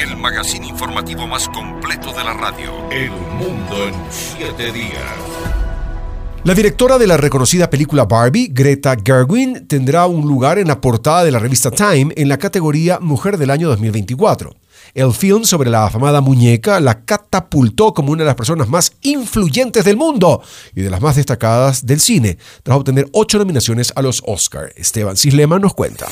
el magazine informativo más completo de la radio. El mundo en siete días. La directora de la reconocida película Barbie, Greta Gerwin, tendrá un lugar en la portada de la revista Time en la categoría Mujer del Año 2024. El film sobre la afamada muñeca la catapultó como una de las personas más influyentes del mundo y de las más destacadas del cine, tras obtener ocho nominaciones a los Oscar. Esteban Cislema nos cuenta.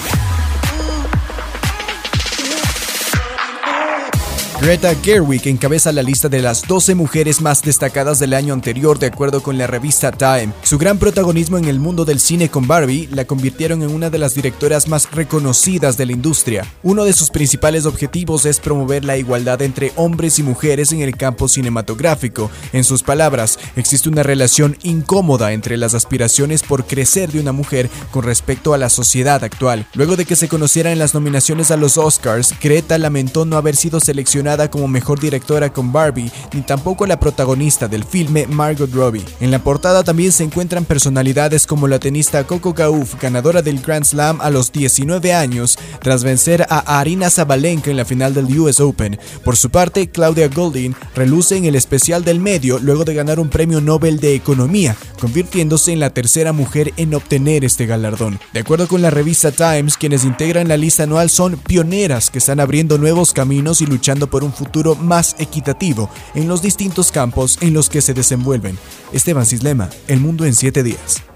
Greta Gerwig encabeza la lista de las 12 mujeres más destacadas del año anterior de acuerdo con la revista Time. Su gran protagonismo en el mundo del cine con Barbie la convirtieron en una de las directoras más reconocidas de la industria. Uno de sus principales objetivos es promover la igualdad entre hombres y mujeres en el campo cinematográfico. En sus palabras, existe una relación incómoda entre las aspiraciones por crecer de una mujer con respecto a la sociedad actual. Luego de que se conocieran las nominaciones a los Oscars, Greta lamentó no haber sido seleccionada como mejor directora con Barbie, ni tampoco la protagonista del filme Margot Robbie. En la portada también se encuentran personalidades como la tenista Coco Gauff, ganadora del Grand Slam a los 19 años, tras vencer a Arina Zabalenka en la final del US Open. Por su parte, Claudia Golding reluce en el especial del medio luego de ganar un premio Nobel de Economía, convirtiéndose en la tercera mujer en obtener este galardón. De acuerdo con la revista Times, quienes integran la lista anual son pioneras que están abriendo nuevos caminos y luchando por un futuro más equitativo en los distintos campos en los que se desenvuelven. Esteban Cislema, El Mundo en 7 días.